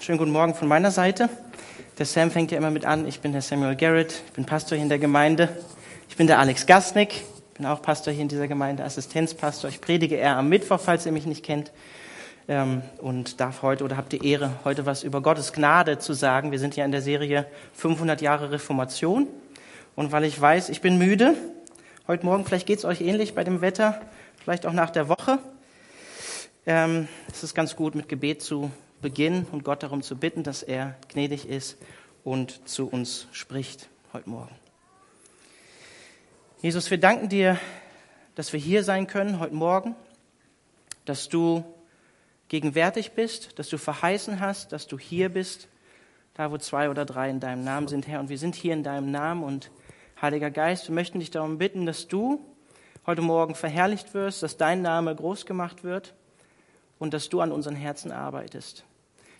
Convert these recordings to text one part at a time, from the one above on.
Schönen guten Morgen von meiner Seite. Der Sam fängt ja immer mit an. Ich bin der Samuel Garrett, ich bin Pastor hier in der Gemeinde. Ich bin der Alex Gastnick, bin auch Pastor hier in dieser Gemeinde, Assistenzpastor. Ich predige eher am Mittwoch, falls ihr mich nicht kennt. Ähm, und darf heute oder habt die Ehre, heute was über Gottes Gnade zu sagen. Wir sind ja in der Serie 500 Jahre Reformation. Und weil ich weiß, ich bin müde, heute Morgen, vielleicht geht es euch ähnlich bei dem Wetter, vielleicht auch nach der Woche, ähm, es ist ganz gut, mit Gebet zu beginnen und Gott darum zu bitten, dass er gnädig ist und zu uns spricht heute Morgen. Jesus, wir danken dir, dass wir hier sein können heute Morgen, dass du gegenwärtig bist, dass du verheißen hast, dass du hier bist, da wo zwei oder drei in deinem Namen sind, Herr. Und wir sind hier in deinem Namen und Heiliger Geist, wir möchten dich darum bitten, dass du heute Morgen verherrlicht wirst, dass dein Name groß gemacht wird und dass du an unseren Herzen arbeitest.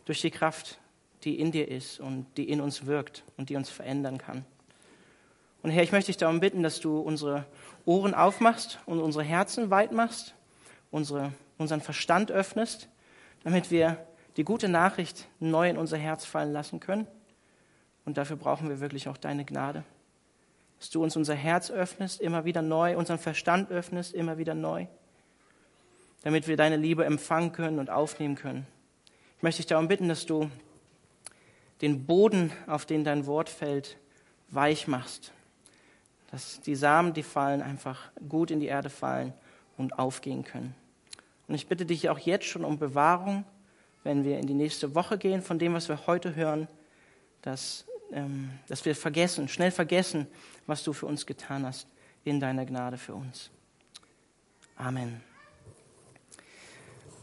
Durch die Kraft, die in dir ist und die in uns wirkt und die uns verändern kann. Und Herr, ich möchte dich darum bitten, dass du unsere Ohren aufmachst und unsere Herzen weit machst, unsere, unseren Verstand öffnest, damit wir die gute Nachricht neu in unser Herz fallen lassen können. Und dafür brauchen wir wirklich auch deine Gnade dass du uns unser Herz öffnest, immer wieder neu, unseren Verstand öffnest, immer wieder neu, damit wir deine Liebe empfangen können und aufnehmen können. Ich möchte dich darum bitten, dass du den Boden, auf den dein Wort fällt, weich machst, dass die Samen, die fallen, einfach gut in die Erde fallen und aufgehen können. Und ich bitte dich auch jetzt schon um Bewahrung, wenn wir in die nächste Woche gehen, von dem, was wir heute hören, dass ähm, dass wir vergessen, schnell vergessen, was du für uns getan hast in deiner Gnade für uns. Amen.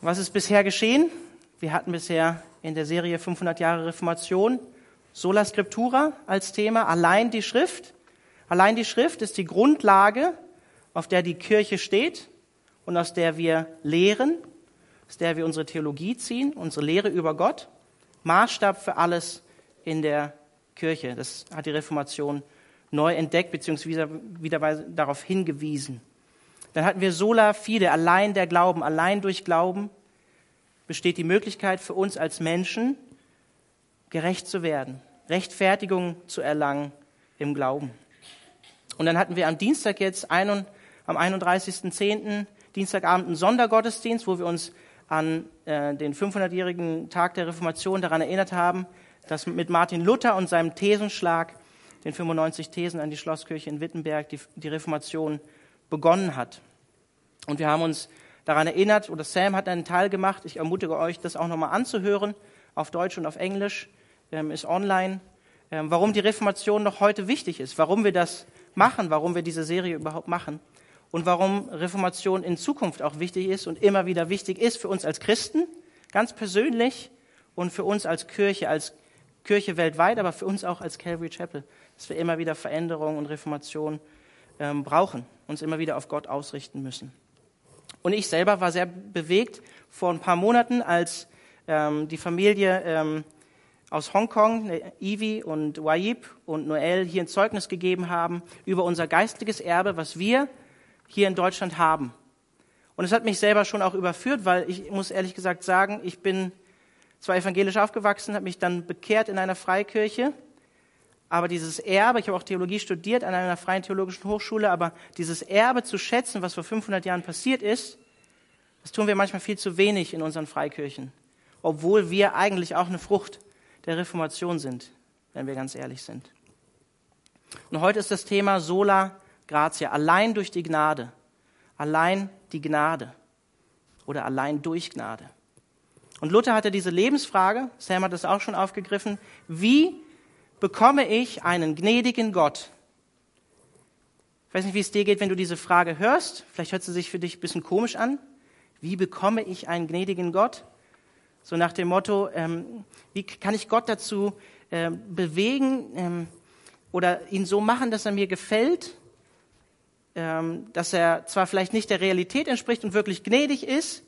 Was ist bisher geschehen? Wir hatten bisher in der Serie 500 Jahre Reformation Sola Scriptura als Thema, allein die Schrift. Allein die Schrift ist die Grundlage, auf der die Kirche steht und aus der wir lehren, aus der wir unsere Theologie ziehen, unsere Lehre über Gott. Maßstab für alles in der Kirche. Das hat die Reformation neu entdeckt bzw. wieder darauf hingewiesen. Dann hatten wir sola fide, allein der Glauben, allein durch Glauben besteht die Möglichkeit für uns als Menschen, gerecht zu werden, Rechtfertigung zu erlangen im Glauben. Und dann hatten wir am Dienstag jetzt, am 31.10., Dienstagabend einen Sondergottesdienst, wo wir uns an äh, den 500-jährigen Tag der Reformation daran erinnert haben, dass mit Martin Luther und seinem Thesenschlag, den 95 Thesen an die Schlosskirche in Wittenberg, die, die Reformation begonnen hat. Und wir haben uns daran erinnert, oder Sam hat einen Teil gemacht, ich ermutige euch, das auch nochmal anzuhören, auf Deutsch und auf Englisch, ähm, ist online, ähm, warum die Reformation noch heute wichtig ist, warum wir das machen, warum wir diese Serie überhaupt machen und warum Reformation in Zukunft auch wichtig ist und immer wieder wichtig ist für uns als Christen, ganz persönlich und für uns als Kirche, als Kirche weltweit, aber für uns auch als Calvary Chapel, dass wir immer wieder Veränderung und Reformation ähm, brauchen, uns immer wieder auf Gott ausrichten müssen. Und ich selber war sehr bewegt vor ein paar Monaten, als ähm, die Familie ähm, aus Hongkong, ne, Ivi und Wayib und Noel hier ein Zeugnis gegeben haben über unser geistliches Erbe, was wir hier in Deutschland haben. Und es hat mich selber schon auch überführt, weil ich muss ehrlich gesagt sagen, ich bin zwar evangelisch aufgewachsen, habe mich dann bekehrt in einer Freikirche, aber dieses Erbe, ich habe auch Theologie studiert an einer freien theologischen Hochschule, aber dieses Erbe zu schätzen, was vor 500 Jahren passiert ist, das tun wir manchmal viel zu wenig in unseren Freikirchen, obwohl wir eigentlich auch eine Frucht der Reformation sind, wenn wir ganz ehrlich sind. Und heute ist das Thema Sola Gratia, allein durch die Gnade, allein die Gnade oder allein durch Gnade. Und Luther hatte diese Lebensfrage, Sam hat das auch schon aufgegriffen, wie bekomme ich einen gnädigen Gott? Ich weiß nicht, wie es dir geht, wenn du diese Frage hörst. Vielleicht hört sie sich für dich ein bisschen komisch an. Wie bekomme ich einen gnädigen Gott? So nach dem Motto, ähm, wie kann ich Gott dazu ähm, bewegen ähm, oder ihn so machen, dass er mir gefällt, ähm, dass er zwar vielleicht nicht der Realität entspricht und wirklich gnädig ist,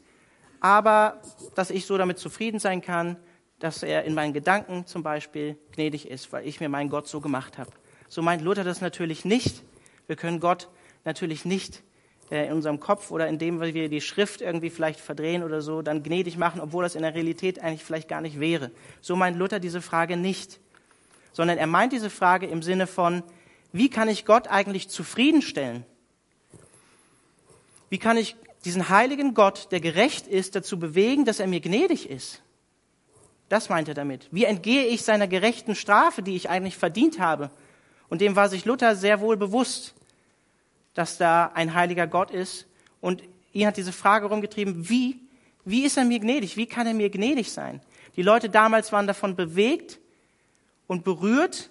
aber dass ich so damit zufrieden sein kann, dass er in meinen Gedanken zum Beispiel gnädig ist, weil ich mir meinen Gott so gemacht habe. So meint Luther das natürlich nicht. Wir können Gott natürlich nicht äh, in unserem Kopf oder indem wir die Schrift irgendwie vielleicht verdrehen oder so, dann gnädig machen, obwohl das in der Realität eigentlich vielleicht gar nicht wäre. So meint Luther diese Frage nicht, sondern er meint diese Frage im Sinne von, wie kann ich Gott eigentlich zufriedenstellen? Wie kann ich diesen heiligen Gott, der gerecht ist, dazu bewegen, dass er mir gnädig ist? Das meint er damit. Wie entgehe ich seiner gerechten Strafe, die ich eigentlich verdient habe? Und dem war sich Luther sehr wohl bewusst, dass da ein heiliger Gott ist. Und ihn hat diese Frage rumgetrieben, wie, wie ist er mir gnädig? Wie kann er mir gnädig sein? Die Leute damals waren davon bewegt und berührt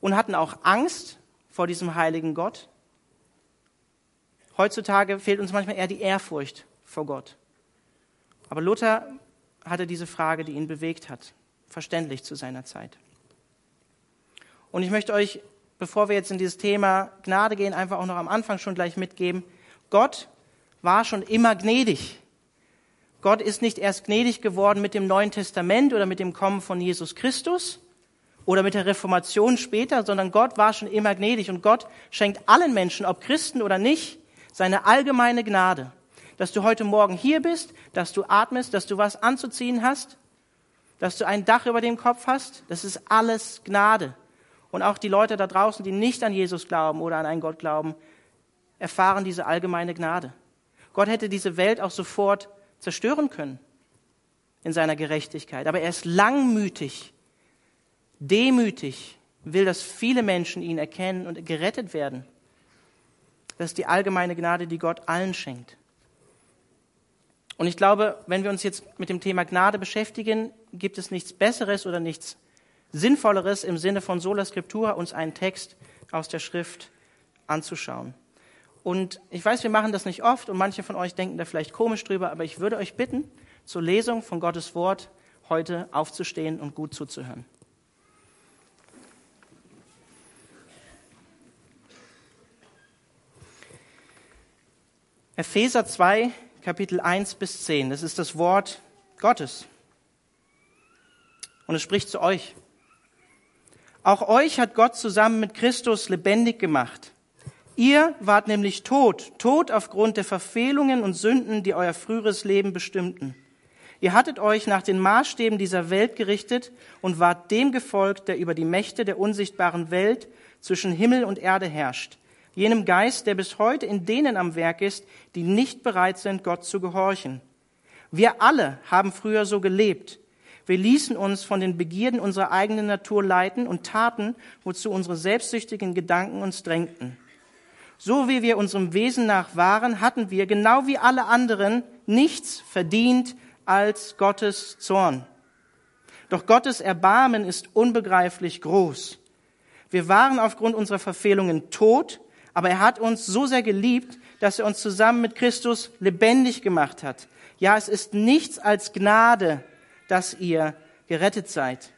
und hatten auch Angst vor diesem heiligen Gott. Heutzutage fehlt uns manchmal eher die Ehrfurcht vor Gott. Aber Luther hatte diese Frage, die ihn bewegt hat, verständlich zu seiner Zeit. Und ich möchte euch, bevor wir jetzt in dieses Thema Gnade gehen, einfach auch noch am Anfang schon gleich mitgeben, Gott war schon immer gnädig. Gott ist nicht erst gnädig geworden mit dem Neuen Testament oder mit dem Kommen von Jesus Christus oder mit der Reformation später, sondern Gott war schon immer gnädig und Gott schenkt allen Menschen, ob Christen oder nicht, seine allgemeine Gnade. Dass du heute Morgen hier bist, dass du atmest, dass du was anzuziehen hast, dass du ein Dach über dem Kopf hast, das ist alles Gnade. Und auch die Leute da draußen, die nicht an Jesus glauben oder an einen Gott glauben, erfahren diese allgemeine Gnade. Gott hätte diese Welt auch sofort zerstören können in seiner Gerechtigkeit. Aber er ist langmütig, demütig, will, dass viele Menschen ihn erkennen und gerettet werden. Das ist die allgemeine Gnade, die Gott allen schenkt. Und ich glaube, wenn wir uns jetzt mit dem Thema Gnade beschäftigen, gibt es nichts Besseres oder nichts Sinnvolleres im Sinne von Sola Scriptura, uns einen Text aus der Schrift anzuschauen. Und ich weiß, wir machen das nicht oft und manche von euch denken da vielleicht komisch drüber, aber ich würde euch bitten, zur Lesung von Gottes Wort heute aufzustehen und gut zuzuhören. Epheser 2, Kapitel 1 bis 10, das ist das Wort Gottes. Und es spricht zu euch. Auch euch hat Gott zusammen mit Christus lebendig gemacht. Ihr wart nämlich tot, tot aufgrund der Verfehlungen und Sünden, die euer früheres Leben bestimmten. Ihr hattet euch nach den Maßstäben dieser Welt gerichtet und wart dem gefolgt, der über die Mächte der unsichtbaren Welt zwischen Himmel und Erde herrscht, jenem Geist, der bis heute in denen am Werk ist, die nicht bereit sind, Gott zu gehorchen. Wir alle haben früher so gelebt, wir ließen uns von den Begierden unserer eigenen Natur leiten und taten, wozu unsere selbstsüchtigen Gedanken uns drängten. So wie wir unserem Wesen nach waren, hatten wir, genau wie alle anderen, nichts verdient als Gottes Zorn. Doch Gottes Erbarmen ist unbegreiflich groß. Wir waren aufgrund unserer Verfehlungen tot, aber er hat uns so sehr geliebt, dass er uns zusammen mit Christus lebendig gemacht hat. Ja, es ist nichts als Gnade, dass ihr gerettet seid.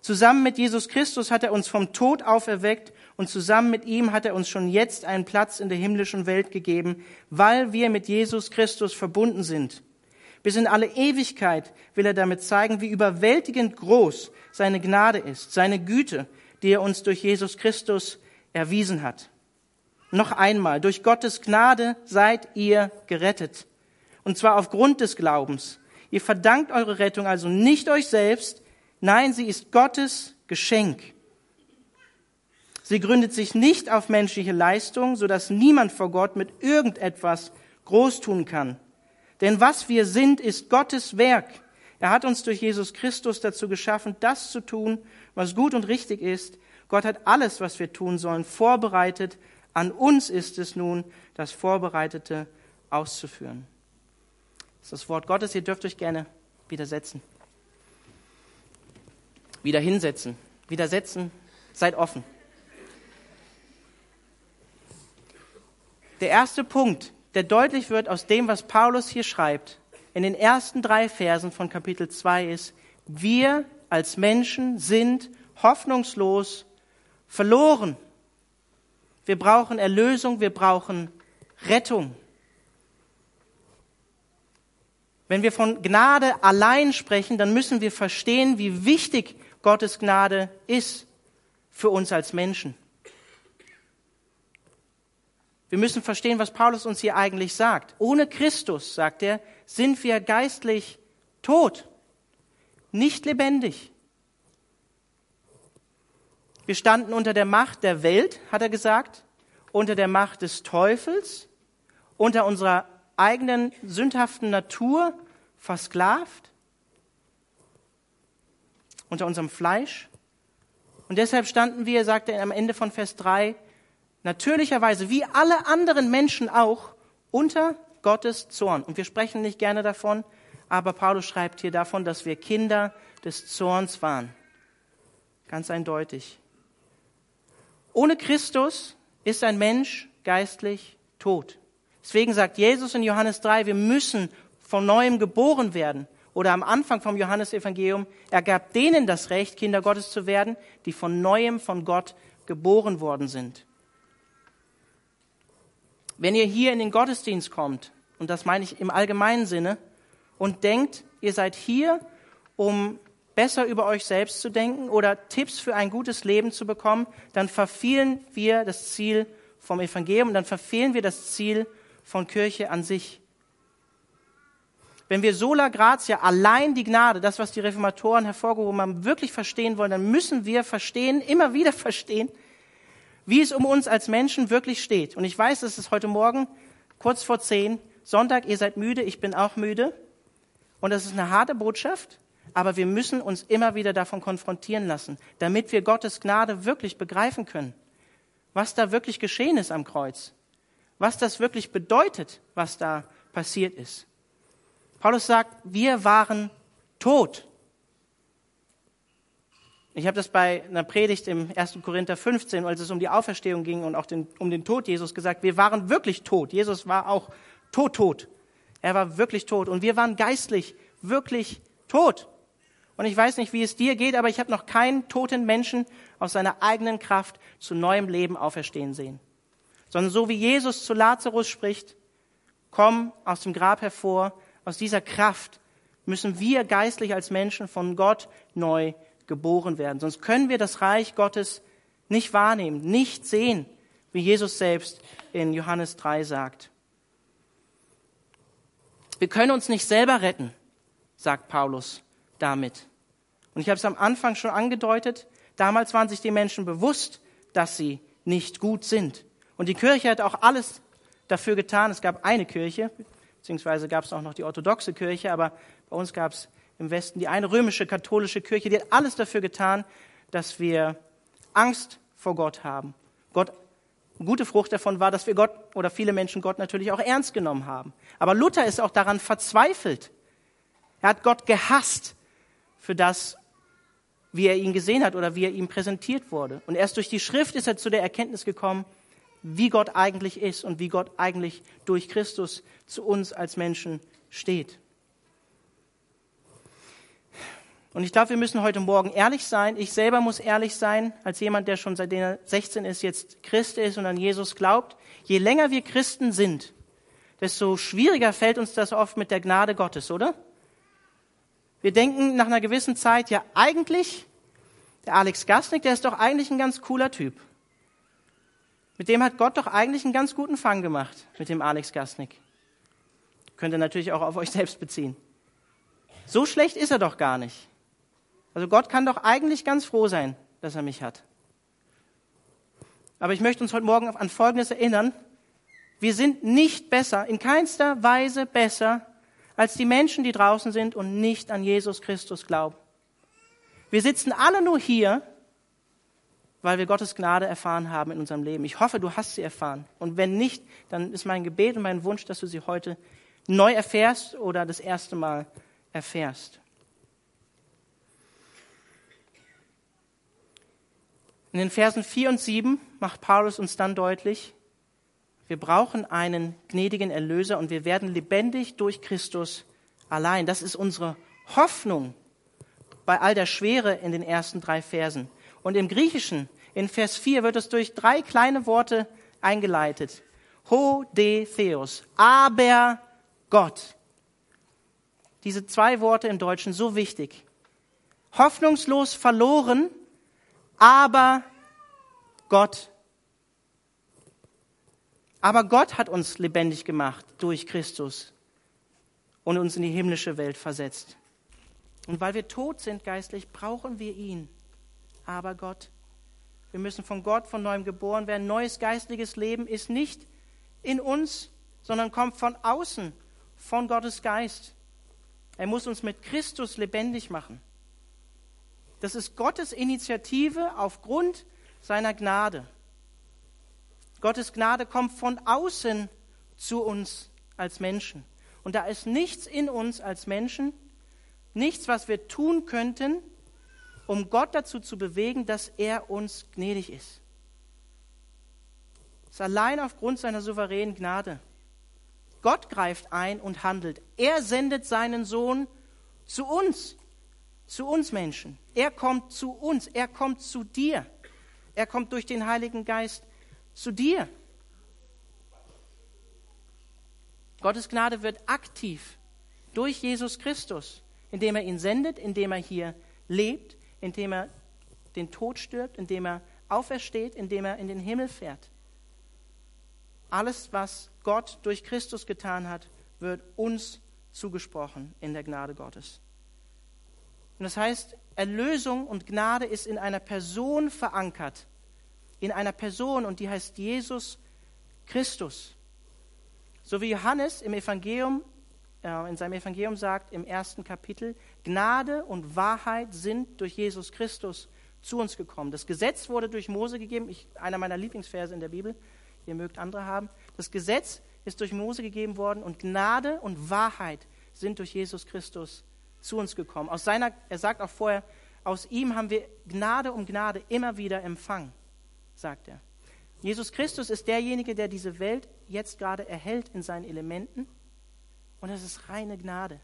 Zusammen mit Jesus Christus hat er uns vom Tod auferweckt und zusammen mit ihm hat er uns schon jetzt einen Platz in der himmlischen Welt gegeben, weil wir mit Jesus Christus verbunden sind. Bis in alle Ewigkeit will er damit zeigen, wie überwältigend groß seine Gnade ist, seine Güte, die er uns durch Jesus Christus erwiesen hat. Noch einmal, durch Gottes Gnade seid ihr gerettet. Und zwar aufgrund des Glaubens. Ihr verdankt eure Rettung also nicht euch selbst, nein, sie ist Gottes Geschenk. Sie gründet sich nicht auf menschliche Leistung, so dass niemand vor Gott mit irgendetwas groß tun kann. Denn was wir sind, ist Gottes Werk. Er hat uns durch Jesus Christus dazu geschaffen, das zu tun, was gut und richtig ist. Gott hat alles, was wir tun sollen, vorbereitet. An uns ist es nun, das Vorbereitete auszuführen. Das ist das Wort Gottes. Ihr dürft euch gerne widersetzen. Wieder hinsetzen. Widersetzen. Seid offen. Der erste Punkt, der deutlich wird aus dem, was Paulus hier schreibt, in den ersten drei Versen von Kapitel 2 ist, wir als Menschen sind hoffnungslos verloren. Wir brauchen Erlösung, wir brauchen Rettung. Wenn wir von Gnade allein sprechen, dann müssen wir verstehen, wie wichtig Gottes Gnade ist für uns als Menschen. Wir müssen verstehen, was Paulus uns hier eigentlich sagt. Ohne Christus, sagt er, sind wir geistlich tot, nicht lebendig. Wir standen unter der Macht der Welt, hat er gesagt, unter der Macht des Teufels, unter unserer eigenen sündhaften Natur versklavt, unter unserem Fleisch. Und deshalb standen wir, sagt er am Ende von Vers 3, natürlicherweise wie alle anderen Menschen auch unter Gottes Zorn. Und wir sprechen nicht gerne davon, aber Paulus schreibt hier davon, dass wir Kinder des Zorns waren. Ganz eindeutig. Ohne Christus ist ein Mensch geistlich tot. Deswegen sagt Jesus in Johannes 3, wir müssen von neuem geboren werden. Oder am Anfang vom Johannesevangelium, er gab denen das Recht, Kinder Gottes zu werden, die von neuem von Gott geboren worden sind. Wenn ihr hier in den Gottesdienst kommt, und das meine ich im allgemeinen Sinne, und denkt, ihr seid hier, um besser über euch selbst zu denken oder Tipps für ein gutes Leben zu bekommen, dann verfehlen wir das Ziel vom Evangelium dann verfehlen wir das Ziel von Kirche an sich. Wenn wir sola gratia, allein die Gnade, das, was die Reformatoren hervorgehoben haben, wirklich verstehen wollen, dann müssen wir verstehen, immer wieder verstehen, wie es um uns als Menschen wirklich steht. Und ich weiß, es ist heute Morgen kurz vor zehn, Sonntag, ihr seid müde, ich bin auch müde. Und das ist eine harte Botschaft aber wir müssen uns immer wieder davon konfrontieren lassen, damit wir Gottes Gnade wirklich begreifen können, was da wirklich geschehen ist am Kreuz, was das wirklich bedeutet, was da passiert ist. Paulus sagt, wir waren tot. Ich habe das bei einer Predigt im 1. Korinther 15, als es um die Auferstehung ging und auch den, um den Tod Jesus gesagt, wir waren wirklich tot. Jesus war auch tot, tot. Er war wirklich tot und wir waren geistlich wirklich tot. Und ich weiß nicht, wie es dir geht, aber ich habe noch keinen toten Menschen aus seiner eigenen Kraft zu neuem Leben auferstehen sehen. Sondern so wie Jesus zu Lazarus spricht, komm aus dem Grab hervor, aus dieser Kraft müssen wir geistlich als Menschen von Gott neu geboren werden. Sonst können wir das Reich Gottes nicht wahrnehmen, nicht sehen, wie Jesus selbst in Johannes 3 sagt. Wir können uns nicht selber retten, sagt Paulus damit. Und ich habe es am Anfang schon angedeutet, damals waren sich die Menschen bewusst, dass sie nicht gut sind. Und die Kirche hat auch alles dafür getan. Es gab eine Kirche, beziehungsweise gab es auch noch die orthodoxe Kirche, aber bei uns gab es im Westen die eine römische katholische Kirche, die hat alles dafür getan, dass wir Angst vor Gott haben. Gott, gute Frucht davon war, dass wir Gott oder viele Menschen Gott natürlich auch ernst genommen haben. Aber Luther ist auch daran verzweifelt. Er hat Gott gehasst für das, wie er ihn gesehen hat oder wie er ihm präsentiert wurde. Und erst durch die Schrift ist er zu der Erkenntnis gekommen, wie Gott eigentlich ist und wie Gott eigentlich durch Christus zu uns als Menschen steht. Und ich glaube, wir müssen heute Morgen ehrlich sein. Ich selber muss ehrlich sein, als jemand, der schon seitdem er 16 ist, jetzt Christ ist und an Jesus glaubt. Je länger wir Christen sind, desto schwieriger fällt uns das oft mit der Gnade Gottes, oder? Wir denken nach einer gewissen Zeit, ja eigentlich, der Alex Gasnick, der ist doch eigentlich ein ganz cooler Typ. Mit dem hat Gott doch eigentlich einen ganz guten Fang gemacht, mit dem Alex Gasnick. Könnt ihr natürlich auch auf euch selbst beziehen. So schlecht ist er doch gar nicht. Also Gott kann doch eigentlich ganz froh sein, dass er mich hat. Aber ich möchte uns heute Morgen an Folgendes erinnern. Wir sind nicht besser, in keinster Weise besser als die Menschen, die draußen sind und nicht an Jesus Christus glauben. Wir sitzen alle nur hier, weil wir Gottes Gnade erfahren haben in unserem Leben. Ich hoffe, du hast sie erfahren. Und wenn nicht, dann ist mein Gebet und mein Wunsch, dass du sie heute neu erfährst oder das erste Mal erfährst. In den Versen 4 und 7 macht Paulus uns dann deutlich, wir brauchen einen gnädigen Erlöser und wir werden lebendig durch Christus allein. Das ist unsere Hoffnung bei all der Schwere in den ersten drei Versen. Und im Griechischen, in Vers 4, wird es durch drei kleine Worte eingeleitet. Ho de Theos, aber Gott. Diese zwei Worte im Deutschen so wichtig. Hoffnungslos verloren, aber Gott Aber Gott hat uns lebendig gemacht durch Christus und uns in die himmlische Welt versetzt. Und weil wir tot sind geistlich, brauchen wir ihn. Aber Gott, wir müssen von Gott von neuem geboren werden. Neues geistliches Leben ist nicht in uns, sondern kommt von außen, von Gottes Geist. Er muss uns mit Christus lebendig machen. Das ist Gottes Initiative aufgrund seiner Gnade. Gottes Gnade kommt von außen zu uns als Menschen. Und da ist nichts in uns als Menschen, nichts, was wir tun könnten, um Gott dazu zu bewegen, dass er uns gnädig ist. Es ist allein aufgrund seiner souveränen Gnade. Gott greift ein und handelt. Er sendet seinen Sohn zu uns, zu uns Menschen. Er kommt zu uns, er kommt zu dir. Er kommt durch den Heiligen Geist zu dir. Gottes Gnade wird aktiv durch Jesus Christus, indem er ihn sendet, indem er hier lebt, indem er den Tod stirbt, indem er aufersteht, indem er in den Himmel fährt. Alles, was Gott durch Christus getan hat, wird uns zugesprochen in der Gnade Gottes. Und das heißt, Erlösung und Gnade ist in einer Person verankert. In einer Person und die heißt Jesus Christus. So wie Johannes im Evangelium, äh, in seinem Evangelium sagt, im ersten Kapitel, Gnade und Wahrheit sind durch Jesus Christus zu uns gekommen. Das Gesetz wurde durch Mose gegeben, ich, einer meiner Lieblingsverse in der Bibel, ihr mögt andere haben. Das Gesetz ist durch Mose gegeben worden und Gnade und Wahrheit sind durch Jesus Christus zu uns gekommen. Aus seiner, er sagt auch vorher, aus ihm haben wir Gnade um Gnade immer wieder empfangen, sagt er. Jesus Christus ist derjenige, der diese Welt jetzt gerade erhält in seinen Elementen. Und das ist reine Gnade.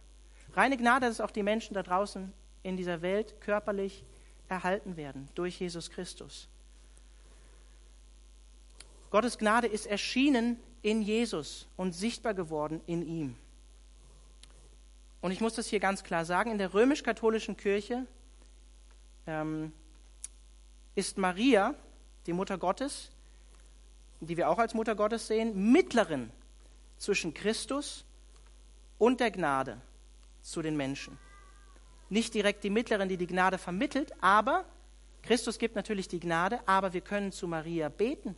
Reine Gnade, dass auch die Menschen da draußen in dieser Welt körperlich erhalten werden durch Jesus Christus. Gottes Gnade ist erschienen in Jesus und sichtbar geworden in ihm. Und ich muss das hier ganz klar sagen, in der römisch-katholischen Kirche ähm, ist Maria, die Mutter Gottes, die wir auch als Mutter Gottes sehen, Mittlerin zwischen Christus und der Gnade zu den Menschen. Nicht direkt die Mittlerin, die die Gnade vermittelt, aber Christus gibt natürlich die Gnade, aber wir können zu Maria beten.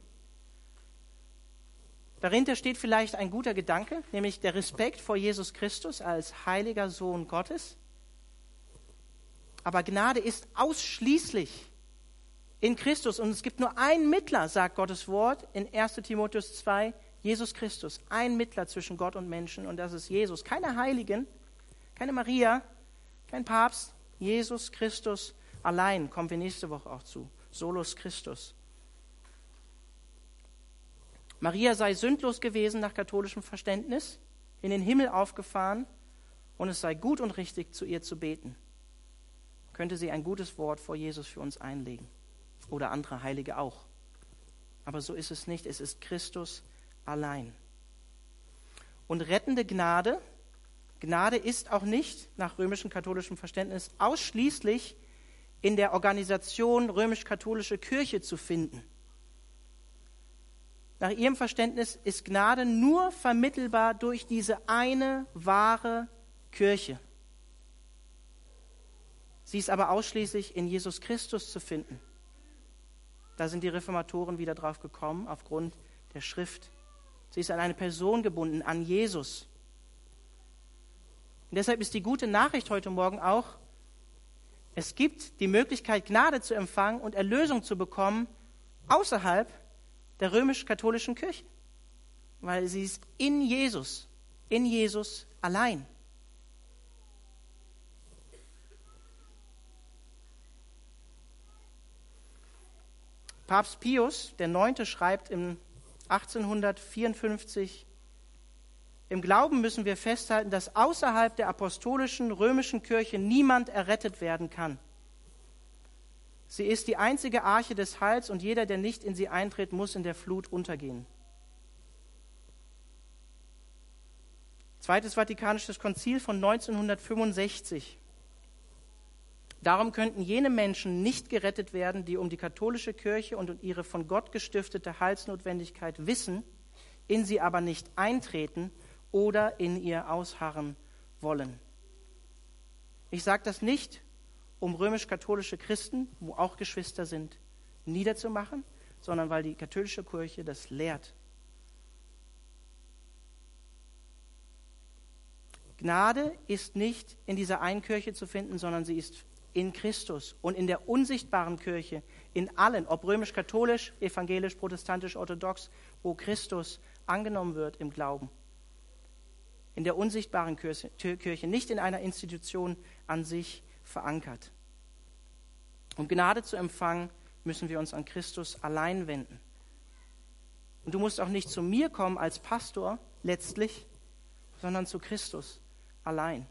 Dahinter steht vielleicht ein guter Gedanke, nämlich der Respekt vor Jesus Christus als heiliger Sohn Gottes. Aber Gnade ist ausschließlich in Christus. Und es gibt nur einen Mittler, sagt Gottes Wort in 1 Timotheus 2, Jesus Christus. Ein Mittler zwischen Gott und Menschen und das ist Jesus. Keine Heiligen, keine Maria, kein Papst, Jesus Christus allein. Kommen wir nächste Woche auch zu. Solus Christus. Maria sei sündlos gewesen nach katholischem Verständnis, in den Himmel aufgefahren und es sei gut und richtig, zu ihr zu beten. Könnte sie ein gutes Wort vor Jesus für uns einlegen oder andere Heilige auch. Aber so ist es nicht. Es ist Christus allein. Und rettende Gnade, Gnade ist auch nicht nach römischem katholischem Verständnis ausschließlich in der Organisation römisch-katholische Kirche zu finden. Nach ihrem Verständnis ist Gnade nur vermittelbar durch diese eine wahre Kirche. Sie ist aber ausschließlich in Jesus Christus zu finden. Da sind die Reformatoren wieder drauf gekommen, aufgrund der Schrift. Sie ist an eine Person gebunden, an Jesus. Und deshalb ist die gute Nachricht heute Morgen auch, es gibt die Möglichkeit, Gnade zu empfangen und Erlösung zu bekommen außerhalb der römisch-katholischen Kirche, weil sie ist in Jesus, in Jesus allein. Papst Pius Neunte schreibt im 1854, im Glauben müssen wir festhalten, dass außerhalb der apostolischen römischen Kirche niemand errettet werden kann. Sie ist die einzige Arche des Heils und jeder, der nicht in sie eintritt, muss in der Flut untergehen. Zweites Vatikanisches Konzil von 1965. Darum könnten jene Menschen nicht gerettet werden, die um die katholische Kirche und um ihre von Gott gestiftete Heilsnotwendigkeit wissen, in sie aber nicht eintreten oder in ihr ausharren wollen. Ich sage das nicht, um römisch-katholische Christen, wo auch Geschwister sind, niederzumachen, sondern weil die katholische Kirche das lehrt. Gnade ist nicht in dieser einen Kirche zu finden, sondern sie ist in Christus und in der unsichtbaren Kirche, in allen, ob römisch-katholisch, evangelisch, protestantisch, orthodox, wo Christus angenommen wird im Glauben. In der unsichtbaren Kirche, nicht in einer Institution an sich verankert. Um Gnade zu empfangen, müssen wir uns an Christus allein wenden. Und du musst auch nicht zu mir kommen als Pastor letztlich, sondern zu Christus allein.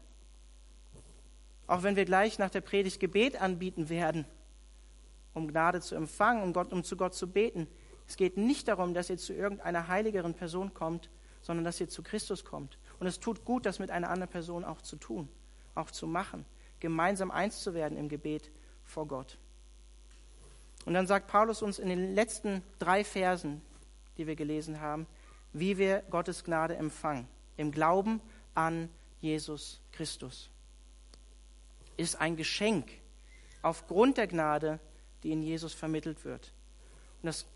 Auch wenn wir gleich nach der Predigt Gebet anbieten werden, um Gnade zu empfangen, um, Gott, um zu Gott zu beten. Es geht nicht darum, dass ihr zu irgendeiner heiligeren Person kommt, sondern dass ihr zu Christus kommt. Und es tut gut, das mit einer anderen Person auch zu tun, auch zu machen, gemeinsam eins zu werden im Gebet vor Gott. Und dann sagt Paulus uns in den letzten drei Versen, die wir gelesen haben, wie wir Gottes Gnade empfangen. Im Glauben an Jesus Christus ist ein Geschenk aufgrund der Gnade, die in Jesus vermittelt wird. Und das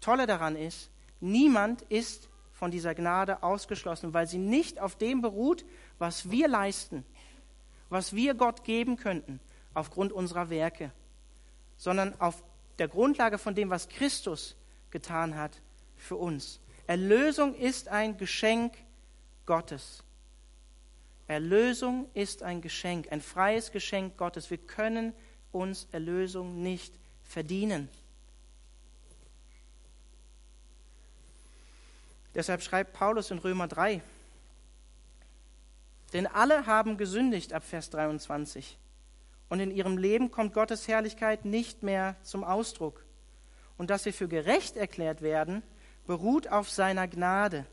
Tolle daran ist, niemand ist von dieser Gnade ausgeschlossen, weil sie nicht auf dem beruht, was wir leisten, was wir Gott geben könnten aufgrund unserer Werke, sondern auf der Grundlage von dem, was Christus getan hat für uns. Erlösung ist ein Geschenk Gottes. Erlösung ist ein Geschenk, ein freies Geschenk Gottes. Wir können uns Erlösung nicht verdienen. Deshalb schreibt Paulus in Römer 3, denn alle haben gesündigt ab Vers 23 und in ihrem Leben kommt Gottes Herrlichkeit nicht mehr zum Ausdruck. Und dass sie für gerecht erklärt werden, beruht auf seiner Gnade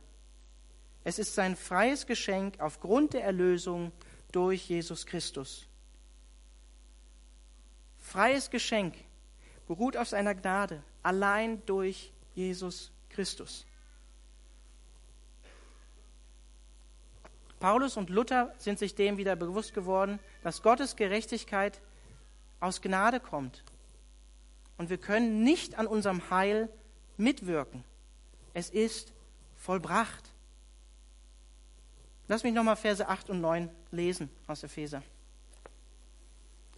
es ist sein freies Geschenk aufgrund der Erlösung durch Jesus Christus. Freies Geschenk beruht auf seiner Gnade, allein durch Jesus Christus. Paulus und Luther sind sich dem wieder bewusst geworden, dass Gottes Gerechtigkeit aus Gnade kommt. Und wir können nicht an unserem Heil mitwirken. Es ist vollbracht. Lass mich nochmal Verse 8 und 9 lesen aus Epheser.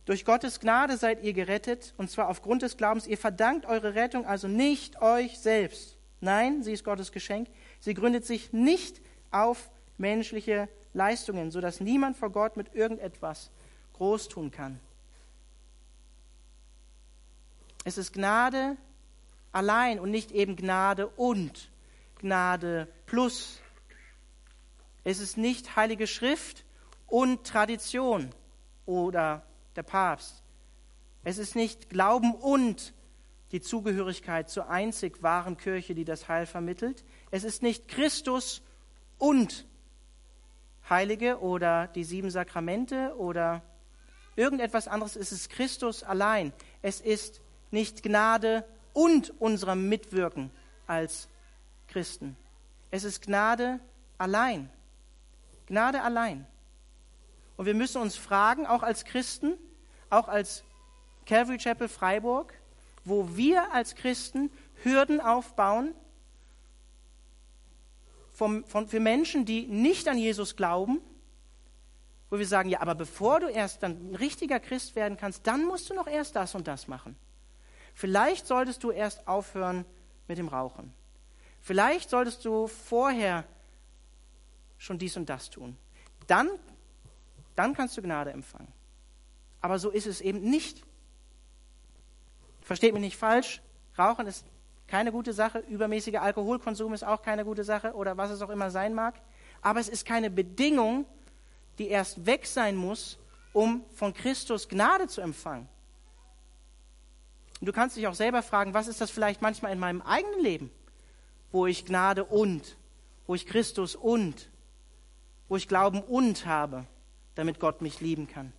Durch Gottes Gnade seid ihr gerettet, und zwar aufgrund des Glaubens. Ihr verdankt eure Rettung also nicht euch selbst. Nein, sie ist Gottes Geschenk. Sie gründet sich nicht auf menschliche Leistungen, sodass niemand vor Gott mit irgendetwas groß tun kann. Es ist Gnade allein und nicht eben Gnade und Gnade plus es ist nicht Heilige Schrift und Tradition oder der Papst. Es ist nicht Glauben und die Zugehörigkeit zur einzig wahren Kirche, die das Heil vermittelt. Es ist nicht Christus und Heilige oder die sieben Sakramente oder irgendetwas anderes. Es ist Christus allein. Es ist nicht Gnade und unserem Mitwirken als Christen. Es ist Gnade allein. Gnade allein. Und wir müssen uns fragen, auch als Christen, auch als Calvary Chapel Freiburg, wo wir als Christen Hürden aufbauen vom, von, für Menschen, die nicht an Jesus glauben, wo wir sagen, ja, aber bevor du erst dann ein richtiger Christ werden kannst, dann musst du noch erst das und das machen. Vielleicht solltest du erst aufhören mit dem Rauchen. Vielleicht solltest du vorher schon dies und das tun. Dann, dann kannst du Gnade empfangen. Aber so ist es eben nicht. Versteht mich nicht falsch, Rauchen ist keine gute Sache, übermäßiger Alkoholkonsum ist auch keine gute Sache oder was es auch immer sein mag. Aber es ist keine Bedingung, die erst weg sein muss, um von Christus Gnade zu empfangen. Und du kannst dich auch selber fragen, was ist das vielleicht manchmal in meinem eigenen Leben, wo ich Gnade und, wo ich Christus und wo ich Glauben und habe, damit Gott mich lieben kann.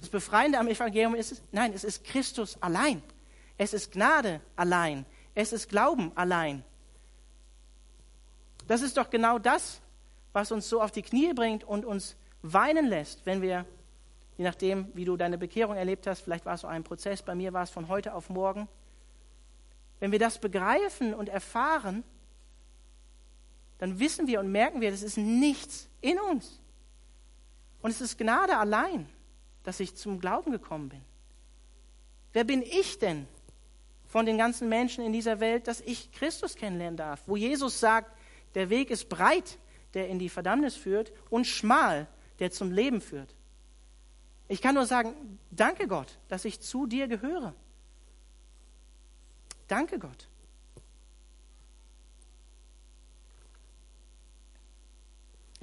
Das Befreiende am Evangelium ist, nein, es ist Christus allein. Es ist Gnade allein. Es ist Glauben allein. Das ist doch genau das, was uns so auf die Knie bringt und uns weinen lässt, wenn wir, je nachdem, wie du deine Bekehrung erlebt hast, vielleicht war es so ein Prozess, bei mir war es von heute auf morgen, wenn wir das begreifen und erfahren, dann wissen wir und merken wir, das ist nichts in uns. Und es ist Gnade allein, dass ich zum Glauben gekommen bin. Wer bin ich denn von den ganzen Menschen in dieser Welt, dass ich Christus kennenlernen darf? Wo Jesus sagt, der Weg ist breit, der in die Verdammnis führt, und schmal, der zum Leben führt. Ich kann nur sagen, danke Gott, dass ich zu dir gehöre. Danke Gott.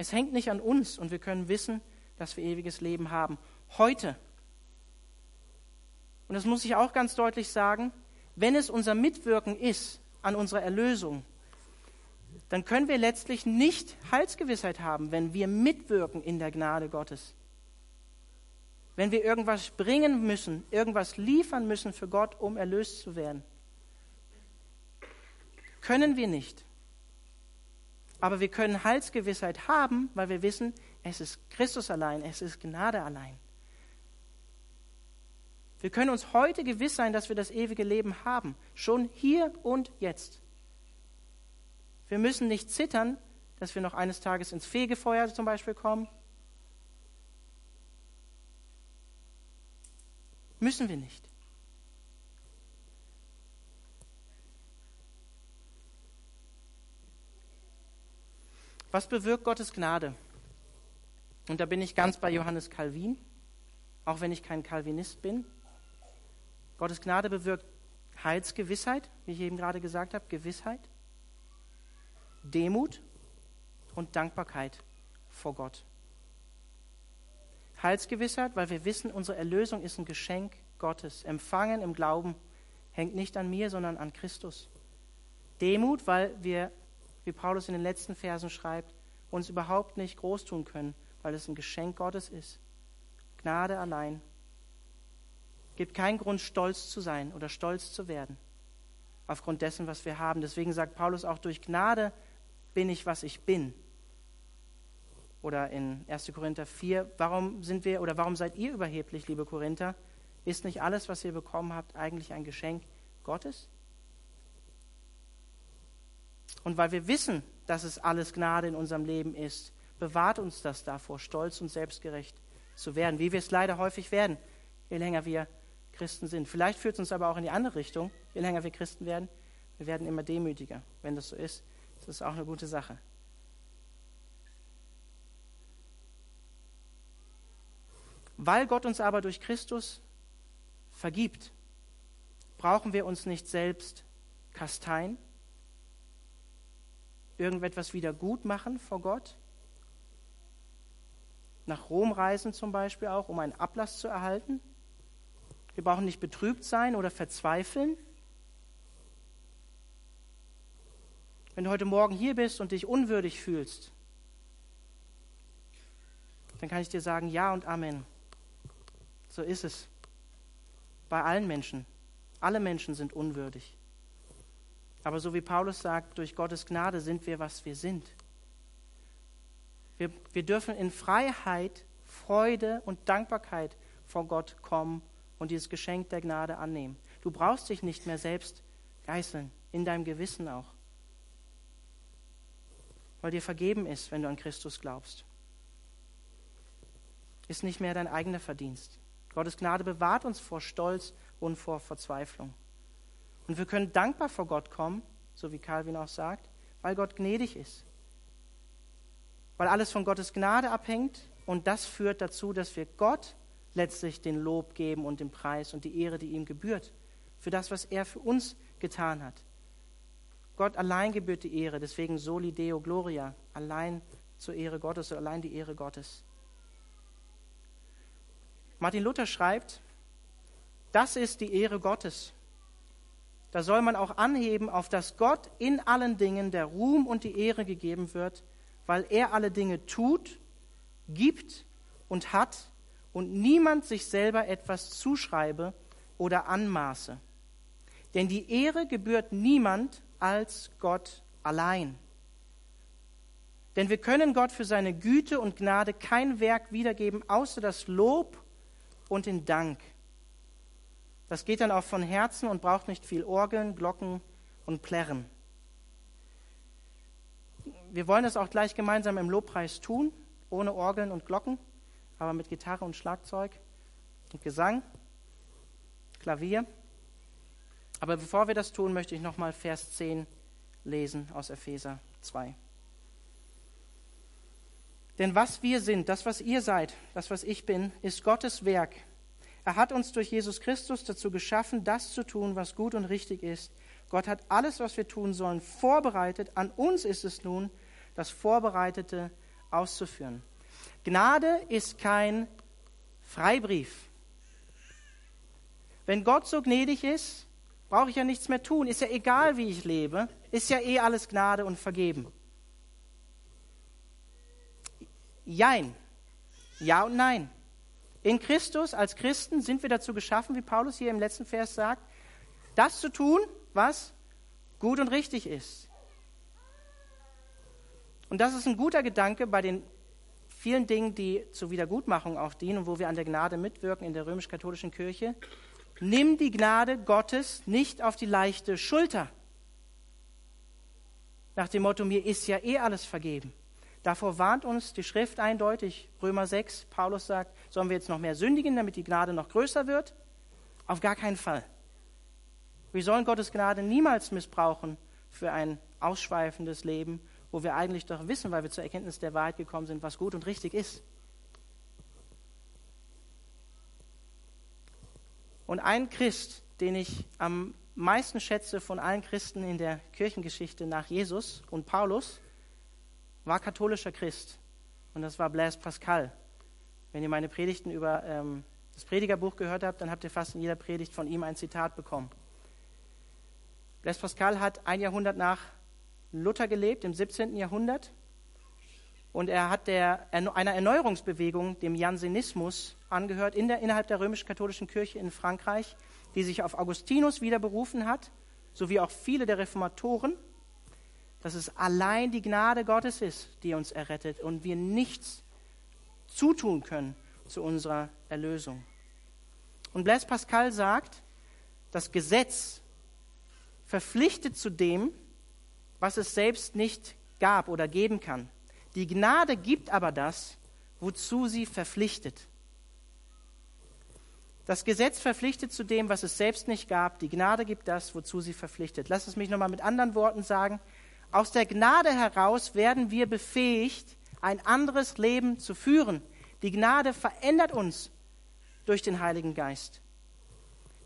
Es hängt nicht an uns und wir können wissen, dass wir ewiges Leben haben. Heute. Und das muss ich auch ganz deutlich sagen, wenn es unser Mitwirken ist an unserer Erlösung, dann können wir letztlich nicht Heilsgewissheit haben, wenn wir mitwirken in der Gnade Gottes. Wenn wir irgendwas bringen müssen, irgendwas liefern müssen für Gott, um erlöst zu werden. Können wir nicht. Aber wir können Heilsgewissheit haben, weil wir wissen, es ist Christus allein, es ist Gnade allein. Wir können uns heute gewiss sein, dass wir das ewige Leben haben, schon hier und jetzt. Wir müssen nicht zittern, dass wir noch eines Tages ins Fegefeuer zum Beispiel kommen. Müssen wir nicht. Was bewirkt Gottes Gnade? Und da bin ich ganz bei Johannes Calvin, auch wenn ich kein Calvinist bin. Gottes Gnade bewirkt Heilsgewissheit, wie ich eben gerade gesagt habe, Gewissheit, Demut und Dankbarkeit vor Gott. Heilsgewissheit, weil wir wissen, unsere Erlösung ist ein Geschenk Gottes. Empfangen im Glauben hängt nicht an mir, sondern an Christus. Demut, weil wir wie Paulus in den letzten Versen schreibt, uns überhaupt nicht groß tun können, weil es ein Geschenk Gottes ist. Gnade allein. Gibt keinen Grund, stolz zu sein oder stolz zu werden, aufgrund dessen, was wir haben. Deswegen sagt Paulus auch, durch Gnade bin ich, was ich bin. Oder in 1. Korinther 4, warum sind wir oder warum seid ihr überheblich, liebe Korinther? Ist nicht alles, was ihr bekommen habt, eigentlich ein Geschenk Gottes? Und weil wir wissen, dass es alles Gnade in unserem Leben ist, bewahrt uns das davor, stolz und selbstgerecht zu werden, wie wir es leider häufig werden, je länger wir Christen sind. Vielleicht führt es uns aber auch in die andere Richtung, je länger wir Christen werden. Wir werden immer demütiger. Wenn das so ist, ist das auch eine gute Sache. Weil Gott uns aber durch Christus vergibt, brauchen wir uns nicht selbst kasteien, irgendetwas wieder gut machen vor Gott? Nach Rom reisen zum Beispiel auch, um einen Ablass zu erhalten? Wir brauchen nicht betrübt sein oder verzweifeln. Wenn du heute Morgen hier bist und dich unwürdig fühlst, dann kann ich dir sagen, ja und Amen. So ist es. Bei allen Menschen. Alle Menschen sind unwürdig. Aber so wie Paulus sagt, durch Gottes Gnade sind wir, was wir sind. Wir, wir dürfen in Freiheit, Freude und Dankbarkeit vor Gott kommen und dieses Geschenk der Gnade annehmen. Du brauchst dich nicht mehr selbst geißeln, in deinem Gewissen auch, weil dir vergeben ist, wenn du an Christus glaubst. Ist nicht mehr dein eigener Verdienst. Gottes Gnade bewahrt uns vor Stolz und vor Verzweiflung. Und wir können dankbar vor Gott kommen, so wie Calvin auch sagt, weil Gott gnädig ist. Weil alles von Gottes Gnade abhängt und das führt dazu, dass wir Gott letztlich den Lob geben und den Preis und die Ehre, die ihm gebührt, für das, was er für uns getan hat. Gott allein gebührt die Ehre, deswegen soli deo gloria, allein zur Ehre Gottes, allein die Ehre Gottes. Martin Luther schreibt, das ist die Ehre Gottes, da soll man auch anheben, auf dass Gott in allen Dingen der Ruhm und die Ehre gegeben wird, weil er alle Dinge tut, gibt und hat und niemand sich selber etwas zuschreibe oder anmaße. Denn die Ehre gebührt niemand als Gott allein. Denn wir können Gott für seine Güte und Gnade kein Werk wiedergeben, außer das Lob und den Dank. Das geht dann auch von Herzen und braucht nicht viel Orgeln, Glocken und Plärren. Wir wollen das auch gleich gemeinsam im Lobpreis tun, ohne Orgeln und Glocken, aber mit Gitarre und Schlagzeug und Gesang, Klavier. Aber bevor wir das tun, möchte ich nochmal Vers 10 lesen aus Epheser 2. Denn was wir sind, das, was ihr seid, das, was ich bin, ist Gottes Werk. Er hat uns durch Jesus Christus dazu geschaffen, das zu tun, was gut und richtig ist. Gott hat alles, was wir tun sollen, vorbereitet. An uns ist es nun, das Vorbereitete auszuführen. Gnade ist kein Freibrief. Wenn Gott so gnädig ist, brauche ich ja nichts mehr tun. Ist ja egal, wie ich lebe. Ist ja eh alles Gnade und Vergeben. Jein. Ja und nein. In Christus, als Christen, sind wir dazu geschaffen, wie Paulus hier im letzten Vers sagt, das zu tun, was gut und richtig ist. Und das ist ein guter Gedanke bei den vielen Dingen, die zur Wiedergutmachung auch dienen und wo wir an der Gnade mitwirken in der römisch-katholischen Kirche. Nimm die Gnade Gottes nicht auf die leichte Schulter. Nach dem Motto, mir ist ja eh alles vergeben. Davor warnt uns die Schrift eindeutig. Römer 6, Paulus sagt, sollen wir jetzt noch mehr sündigen, damit die Gnade noch größer wird? Auf gar keinen Fall. Wir sollen Gottes Gnade niemals missbrauchen für ein ausschweifendes Leben, wo wir eigentlich doch wissen, weil wir zur Erkenntnis der Wahrheit gekommen sind, was gut und richtig ist. Und ein Christ, den ich am meisten schätze von allen Christen in der Kirchengeschichte nach Jesus und Paulus, war katholischer Christ. Und das war Blaise Pascal. Wenn ihr meine Predigten über ähm, das Predigerbuch gehört habt, dann habt ihr fast in jeder Predigt von ihm ein Zitat bekommen. Blaise Pascal hat ein Jahrhundert nach Luther gelebt, im 17. Jahrhundert. Und er hat der, einer Erneuerungsbewegung, dem Jansenismus, angehört in der, innerhalb der römisch-katholischen Kirche in Frankreich, die sich auf Augustinus wieder berufen hat, sowie auch viele der Reformatoren dass es allein die Gnade Gottes ist, die uns errettet und wir nichts zutun können zu unserer Erlösung. Und Blaise Pascal sagt, das Gesetz verpflichtet zu dem, was es selbst nicht gab oder geben kann. Die Gnade gibt aber das, wozu sie verpflichtet. Das Gesetz verpflichtet zu dem, was es selbst nicht gab. Die Gnade gibt das, wozu sie verpflichtet. Lass es mich nochmal mit anderen Worten sagen. Aus der Gnade heraus werden wir befähigt, ein anderes Leben zu führen. Die Gnade verändert uns durch den Heiligen Geist.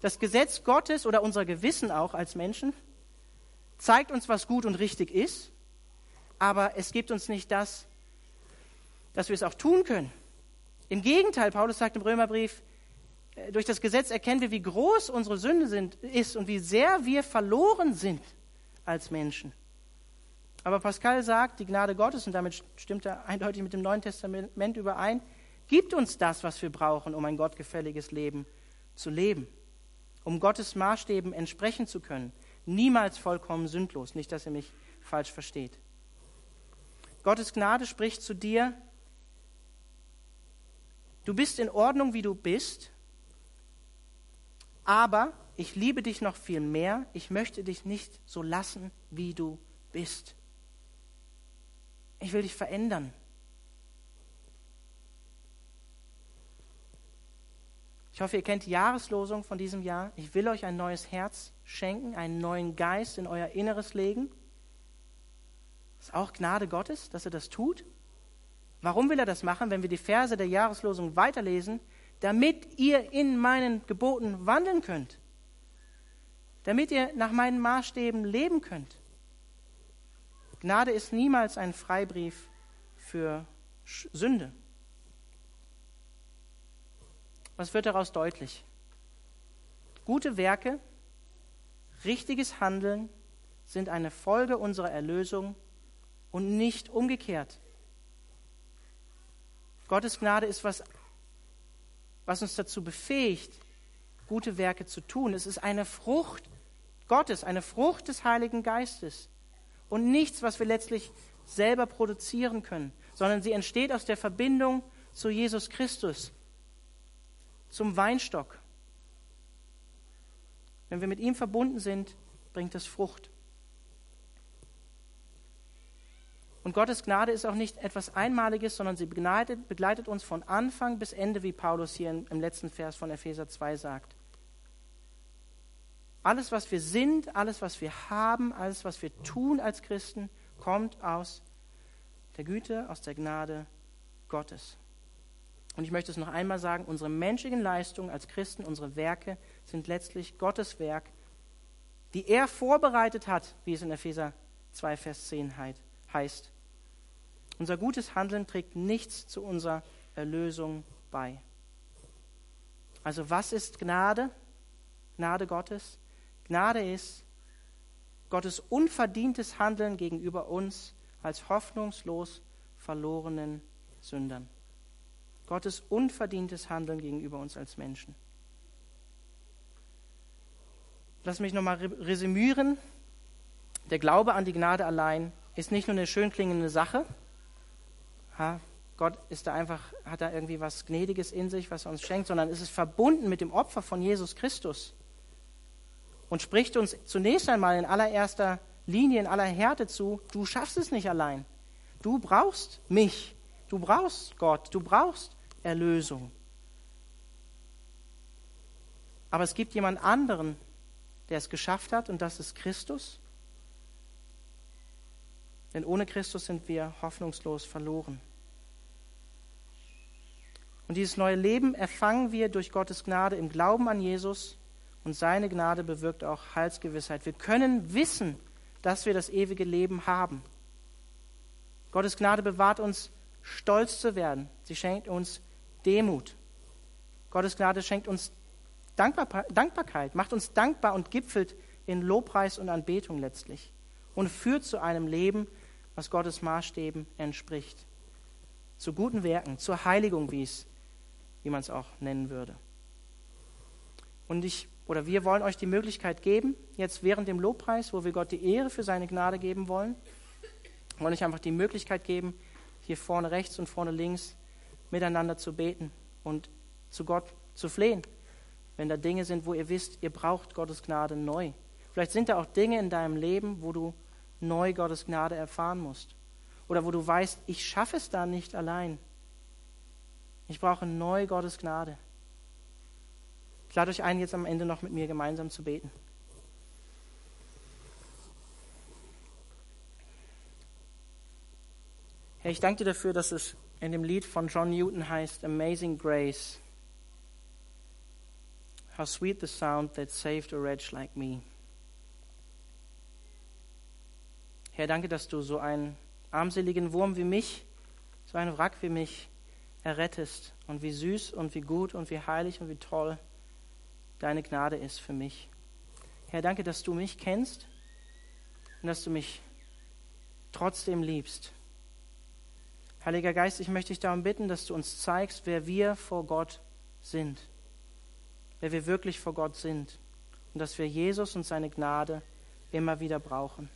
Das Gesetz Gottes oder unser Gewissen auch als Menschen zeigt uns, was gut und richtig ist, aber es gibt uns nicht das, dass wir es auch tun können. Im Gegenteil, Paulus sagt im Römerbrief, äh, durch das Gesetz erkennen wir, wie groß unsere Sünde sind, ist und wie sehr wir verloren sind als Menschen. Aber Pascal sagt, die Gnade Gottes, und damit stimmt er eindeutig mit dem Neuen Testament überein, gibt uns das, was wir brauchen, um ein gottgefälliges Leben zu leben. Um Gottes Maßstäben entsprechen zu können. Niemals vollkommen sündlos. Nicht, dass ihr mich falsch versteht. Gottes Gnade spricht zu dir, du bist in Ordnung, wie du bist, aber ich liebe dich noch viel mehr. Ich möchte dich nicht so lassen, wie du bist. Ich will dich verändern. Ich hoffe, ihr kennt die Jahreslosung von diesem Jahr. Ich will euch ein neues Herz schenken, einen neuen Geist in euer Inneres legen. Das ist auch Gnade Gottes, dass er das tut. Warum will er das machen, wenn wir die Verse der Jahreslosung weiterlesen? Damit ihr in meinen Geboten wandeln könnt. Damit ihr nach meinen Maßstäben leben könnt. Gnade ist niemals ein Freibrief für Sünde. Was wird daraus deutlich? Gute Werke, richtiges Handeln sind eine Folge unserer Erlösung und nicht umgekehrt. Gottes Gnade ist was, was uns dazu befähigt, gute Werke zu tun. Es ist eine Frucht Gottes, eine Frucht des Heiligen Geistes und nichts, was wir letztlich selber produzieren können, sondern sie entsteht aus der Verbindung zu Jesus Christus, zum Weinstock. Wenn wir mit ihm verbunden sind, bringt es Frucht. Und Gottes Gnade ist auch nicht etwas Einmaliges, sondern sie begleitet, begleitet uns von Anfang bis Ende, wie Paulus hier im letzten Vers von Epheser 2 sagt. Alles, was wir sind, alles, was wir haben, alles, was wir tun als Christen, kommt aus der Güte, aus der Gnade Gottes. Und ich möchte es noch einmal sagen, unsere menschlichen Leistungen als Christen, unsere Werke sind letztlich Gottes Werk, die er vorbereitet hat, wie es in Epheser 2, Vers 10 heißt. Unser gutes Handeln trägt nichts zu unserer Erlösung bei. Also was ist Gnade? Gnade Gottes? Gnade ist Gottes unverdientes Handeln gegenüber uns als hoffnungslos verlorenen Sündern. Gottes unverdientes Handeln gegenüber uns als Menschen. Lass mich nochmal resümieren. Der Glaube an die Gnade allein ist nicht nur eine schön klingende Sache, ha, Gott ist da einfach, hat da irgendwie was Gnädiges in sich, was er uns schenkt, sondern es ist verbunden mit dem Opfer von Jesus Christus und spricht uns zunächst einmal in allererster Linie, in aller Härte zu, du schaffst es nicht allein. Du brauchst mich, du brauchst Gott, du brauchst Erlösung. Aber es gibt jemand anderen, der es geschafft hat, und das ist Christus. Denn ohne Christus sind wir hoffnungslos verloren. Und dieses neue Leben erfangen wir durch Gottes Gnade im Glauben an Jesus und seine Gnade bewirkt auch Heilsgewissheit. Wir können wissen, dass wir das ewige Leben haben. Gottes Gnade bewahrt uns, stolz zu werden. Sie schenkt uns Demut. Gottes Gnade schenkt uns Dankbar Dankbarkeit, macht uns dankbar und gipfelt in Lobpreis und Anbetung letztlich und führt zu einem Leben, was Gottes Maßstäben entspricht. Zu guten Werken, zur Heiligung, wie wie man es auch nennen würde. Und ich oder wir wollen euch die Möglichkeit geben, jetzt während dem Lobpreis, wo wir Gott die Ehre für seine Gnade geben wollen, wollen euch einfach die Möglichkeit geben, hier vorne rechts und vorne links miteinander zu beten und zu Gott zu flehen. Wenn da Dinge sind, wo ihr wisst, ihr braucht Gottes Gnade neu. Vielleicht sind da auch Dinge in deinem Leben, wo du neu Gottes Gnade erfahren musst. Oder wo du weißt, ich schaffe es da nicht allein. Ich brauche neu Gottes Gnade. Lade euch ein, jetzt am Ende noch mit mir gemeinsam zu beten. Herr, ich danke dir dafür, dass es in dem Lied von John Newton heißt Amazing Grace. How sweet the sound that saved a wretch like me. Herr, danke, dass du so einen armseligen Wurm wie mich, so einen Wrack wie mich errettest und wie süß und wie gut und wie heilig und wie toll deine Gnade ist für mich. Herr, danke, dass du mich kennst und dass du mich trotzdem liebst. Heiliger Geist, ich möchte dich darum bitten, dass du uns zeigst, wer wir vor Gott sind, wer wir wirklich vor Gott sind und dass wir Jesus und seine Gnade immer wieder brauchen.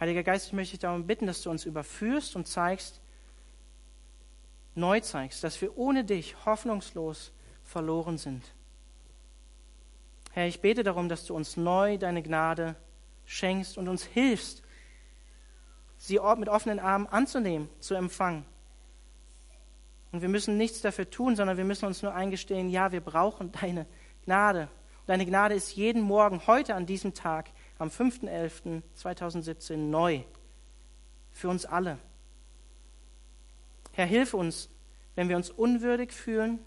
Heiliger Geist, ich möchte dich darum bitten, dass du uns überführst und zeigst, neu zeigst, dass wir ohne dich hoffnungslos verloren sind. Herr, ich bete darum, dass du uns neu deine Gnade schenkst und uns hilfst, sie mit offenen Armen anzunehmen, zu empfangen. Und wir müssen nichts dafür tun, sondern wir müssen uns nur eingestehen, ja, wir brauchen deine Gnade. Und deine Gnade ist jeden Morgen, heute an diesem Tag, am 5.11.2017 neu. Für uns alle. Herr, hilf uns, wenn wir uns unwürdig fühlen.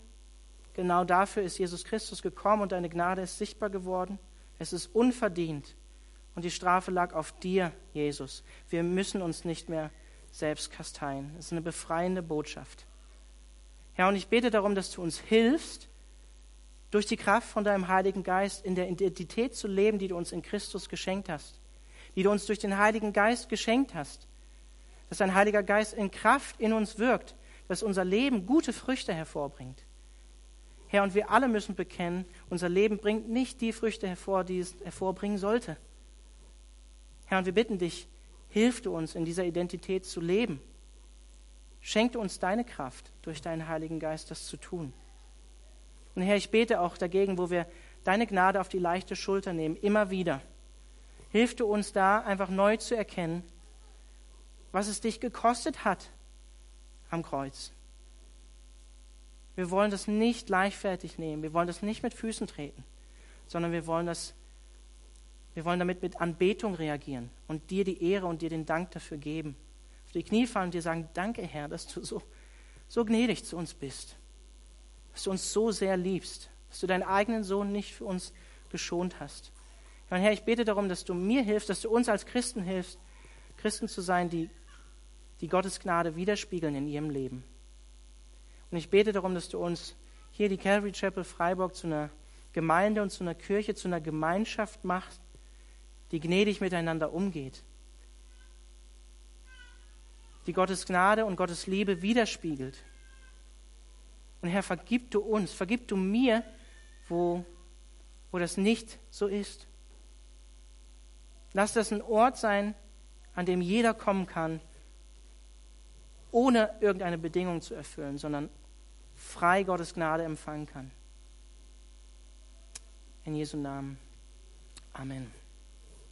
Genau dafür ist Jesus Christus gekommen und deine Gnade ist sichtbar geworden. Es ist unverdient. Und die Strafe lag auf dir, Jesus. Wir müssen uns nicht mehr selbst kasteien. Es ist eine befreiende Botschaft. Herr, und ich bete darum, dass du uns hilfst, durch die Kraft von deinem Heiligen Geist in der Identität zu leben, die du uns in Christus geschenkt hast, die du uns durch den Heiligen Geist geschenkt hast dass ein Heiliger Geist in Kraft in uns wirkt, dass unser Leben gute Früchte hervorbringt. Herr, und wir alle müssen bekennen, unser Leben bringt nicht die Früchte hervor, die es hervorbringen sollte. Herr, und wir bitten dich, Hilf du uns, in dieser Identität zu leben. Schenk du uns deine Kraft, durch deinen Heiligen Geist das zu tun. Und Herr, ich bete auch dagegen, wo wir deine Gnade auf die leichte Schulter nehmen, immer wieder. Hilf du uns da einfach neu zu erkennen, was es dich gekostet hat am Kreuz. Wir wollen das nicht leichtfertig nehmen, wir wollen das nicht mit Füßen treten, sondern wir wollen das wir wollen damit mit Anbetung reagieren und dir die Ehre und dir den Dank dafür geben. Auf die Knie fallen und dir sagen, danke Herr, dass du so, so gnädig zu uns bist, dass du uns so sehr liebst, dass du deinen eigenen Sohn nicht für uns geschont hast. Und Herr, ich bete darum, dass du mir hilfst, dass du uns als Christen hilfst, Christen zu sein, die, die Gottes Gnade widerspiegeln in ihrem Leben. Und ich bete darum, dass du uns hier die Calvary Chapel Freiburg zu einer Gemeinde und zu einer Kirche, zu einer Gemeinschaft machst, die gnädig miteinander umgeht, die Gottes Gnade und Gottes Liebe widerspiegelt. Und Herr, vergib du uns, vergib du mir, wo, wo das nicht so ist. Lass das ein Ort sein, an dem jeder kommen kann, ohne irgendeine Bedingung zu erfüllen, sondern frei Gottes Gnade empfangen kann. In Jesu Namen. Amen.